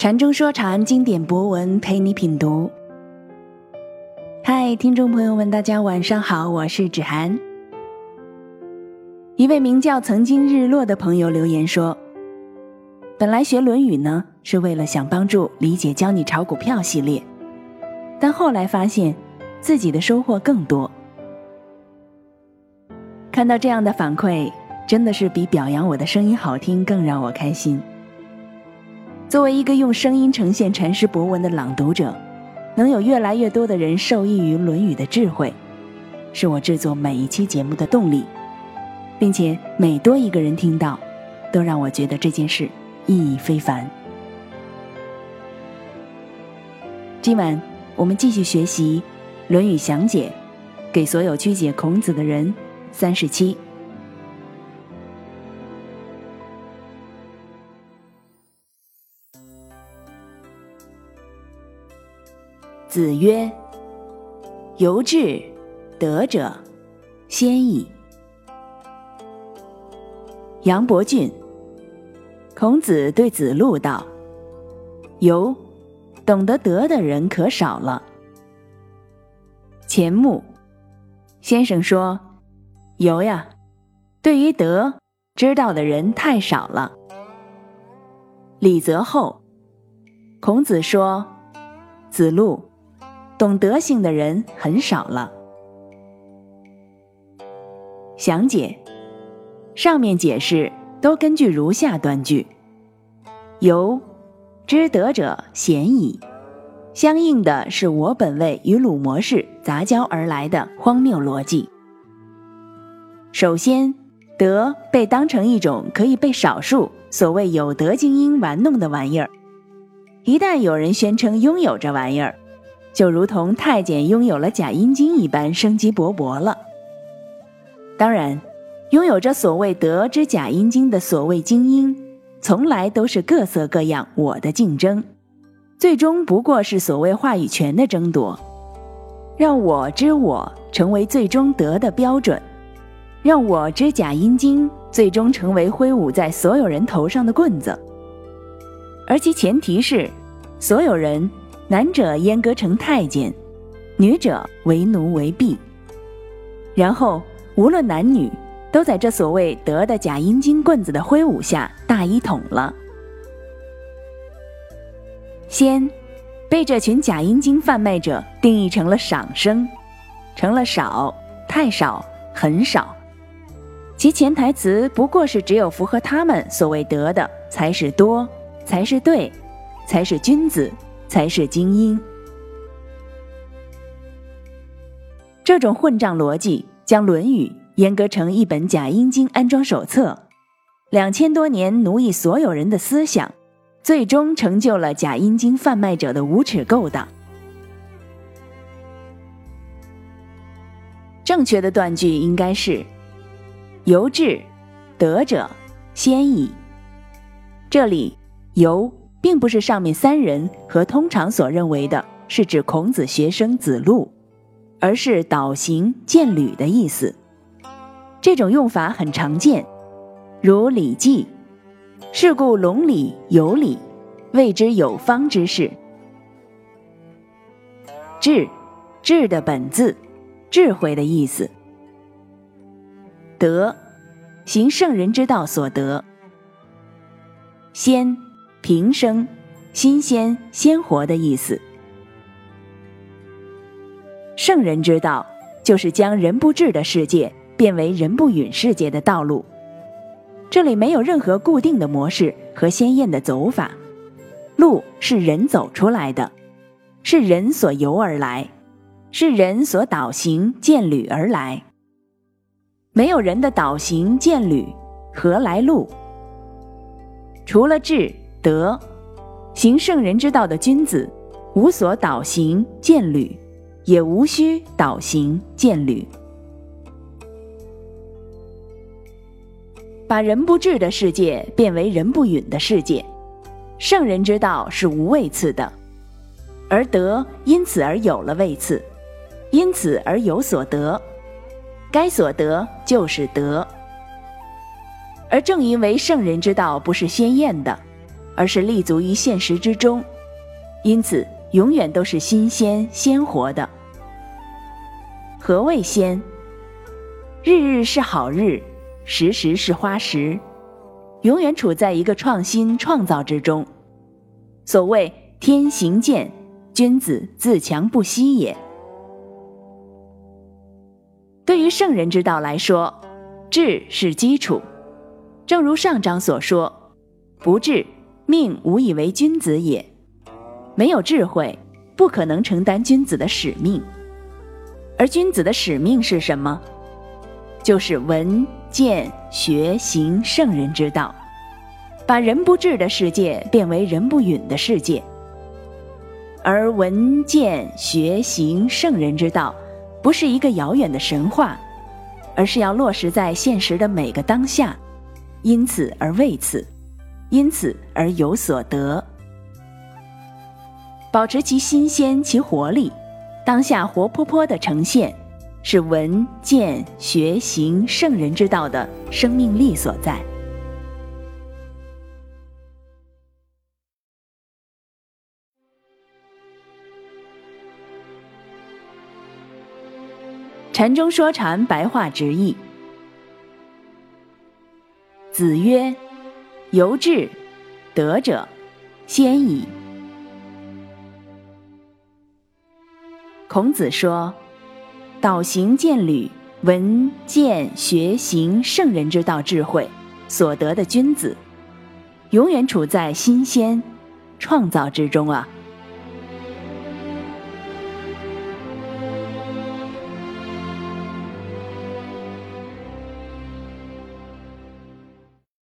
禅中说禅，经典博文陪你品读。嗨，听众朋友们，大家晚上好，我是芷涵。一位名叫“曾经日落”的朋友留言说：“本来学《论语》呢，是为了想帮助理解教你炒股票系列，但后来发现自己的收获更多。看到这样的反馈，真的是比表扬我的声音好听更让我开心。”作为一个用声音呈现禅师博文的朗读者，能有越来越多的人受益于《论语》的智慧，是我制作每一期节目的动力，并且每多一个人听到，都让我觉得这件事意义非凡。今晚我们继续学习《论语详解》，给所有曲解孔子的人，三十七。子曰：“由志得者先矣。”杨伯峻。孔子对子路道：“由，懂得得的人可少了。”钱穆先生说：“由呀，对于德知道的人太少了。”李泽厚。孔子说：“子路。”懂德性的人很少了。详解，上面解释都根据如下断句：由知德者贤矣。相应的是我本位与鲁模式杂交而来的荒谬逻辑。首先，德被当成一种可以被少数所谓有德精英玩弄的玩意儿。一旦有人宣称拥有这玩意儿，就如同太监拥有了假阴茎一般生机勃勃了。当然，拥有着所谓德之假阴茎的所谓精英，从来都是各色各样我的竞争，最终不过是所谓话语权的争夺，让我知我成为最终德的标准，让我之假阴茎最终成为挥舞在所有人头上的棍子，而其前提是所有人。男者阉割成太监，女者为奴为婢。然后无论男女，都在这所谓德的假阴茎棍子的挥舞下大一统了。先被这群假阴茎贩卖者定义成了赏生，成了少、太少、很少。其潜台词不过是只有符合他们所谓德的才是多，才是对，才是君子。才是精英。这种混账逻辑将《论语》阉割成一本假阴经安装手册，两千多年奴役所有人的思想，最终成就了假阴经贩卖者的无耻勾当。正确的断句应该是：“由智得者先矣。”这里由。并不是上面三人和通常所认为的是指孔子学生子路，而是导行见履的意思。这种用法很常见，如《礼记》：“是故隆里有礼，谓之有方之事。”智，智的本字，智慧的意思。德，行圣人之道所得。先。平生、新鲜、鲜活的意思。圣人之道，就是将人不治的世界变为人不允世界的道路。这里没有任何固定的模式和鲜艳的走法，路是人走出来的，是人所游而来，是人所导行见履而来。没有人的导行见履，何来路？除了智。德，行圣人之道的君子，无所导行见履，也无需导行见履。把人不治的世界变为人不允的世界，圣人之道是无位次的，而德因此而有了位次，因此而有所得，该所得就是德。而正因为圣人之道不是鲜艳的。而是立足于现实之中，因此永远都是新鲜鲜活的。何谓鲜？日日是好日，时时是花时，永远处在一个创新创造之中。所谓天行健，君子自强不息也。对于圣人之道来说，智是基础。正如上章所说：“不智，命无以为君子也。”没有智慧，不可能承担君子的使命。而君子的使命是什么？就是闻见学行圣人之道，把人不智的世界变为人不允的世界。而闻见学行圣人之道。不是一个遥远的神话，而是要落实在现实的每个当下，因此而为此，因此而有所得，保持其新鲜、其活力，当下活泼泼的呈现，是闻见学行圣人之道的生命力所在。禅中说禅，白话直译。子曰：“由智，得者先矣。”孔子说：“导行见履，闻见学行圣人之道，智慧所得的君子，永远处在新鲜创造之中啊。”